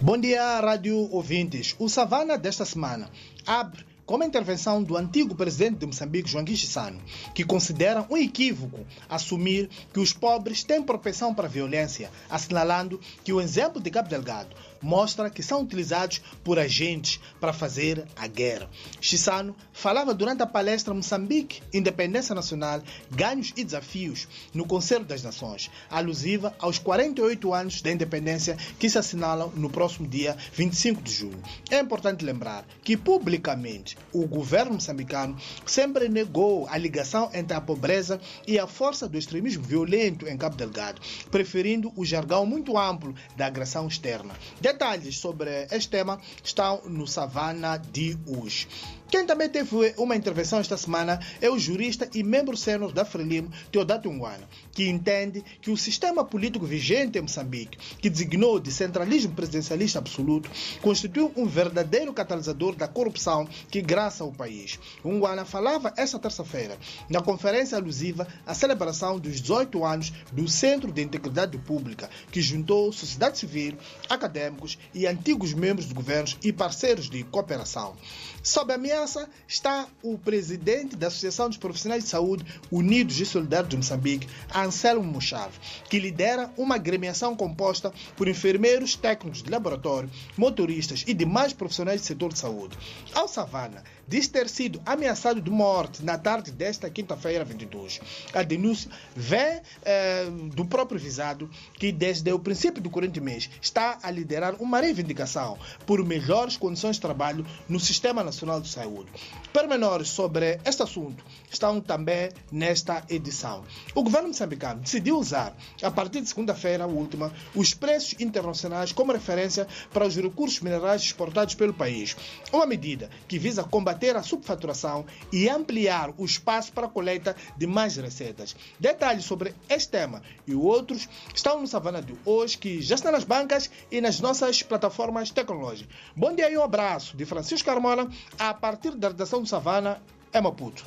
Bom dia, rádio ouvintes. O Savana desta semana abre com uma intervenção do antigo presidente de Moçambique, João Chissano, que considera um equívoco assumir que os pobres têm propensão para a violência, assinalando que o exemplo de Cabo Delgado mostra que são utilizados por agentes para fazer a guerra. Chissano falava durante a palestra Moçambique, Independência Nacional, Ganhos e Desafios no Conselho das Nações, alusiva aos 48 anos da independência que se assinalam no próximo dia 25 de julho. É importante lembrar que publicamente o governo moçambicano sempre negou a ligação entre a pobreza e a força do extremismo violento em Cabo Delgado, preferindo o jargão muito amplo da agressão externa. Detalhes sobre este tema estão no Savana de hoje. Quem também teve uma intervenção esta semana é o jurista e membro sênior da Frelimo, Teodato Nguana, que entende que o sistema político vigente em Moçambique, que designou de centralismo presidencialista absoluto, constituiu um verdadeiro catalisador da corrupção que graça o país. O Nguana falava esta terça-feira na conferência alusiva à celebração dos 18 anos do Centro de Integridade Pública, que juntou sociedade civil, acadêmicos e antigos membros de governos e parceiros de cooperação. Sob ameaça está o presidente da Associação dos Profissionais de Saúde Unidos e Solidários de Moçambique, Anselmo Mochave, que lidera uma agremiação composta por enfermeiros, técnicos de laboratório, motoristas e demais profissionais do setor de saúde. Ao Savana, diz ter sido ameaçado de morte na tarde desta quinta-feira, 22. A denúncia vem eh, do próprio visado, que desde o princípio do corrente mês está a liderar uma reivindicação por melhores condições de trabalho no Sistema Nacional de Saúde. Pormenores sobre este assunto estão também nesta edição. O governo moçambicano decidiu usar, a partir de segunda-feira última, os preços internacionais como referência para os recursos minerais exportados pelo país. Uma medida que visa combater a subfaturação e ampliar o espaço para a coleta de mais receitas. Detalhes sobre este tema e outros estão no Savana de hoje, que já está nas bancas e nas nossas plataformas tecnológicas. Bom dia e um abraço de Francisco Carmona a partir da redação do Savana, é Maputo.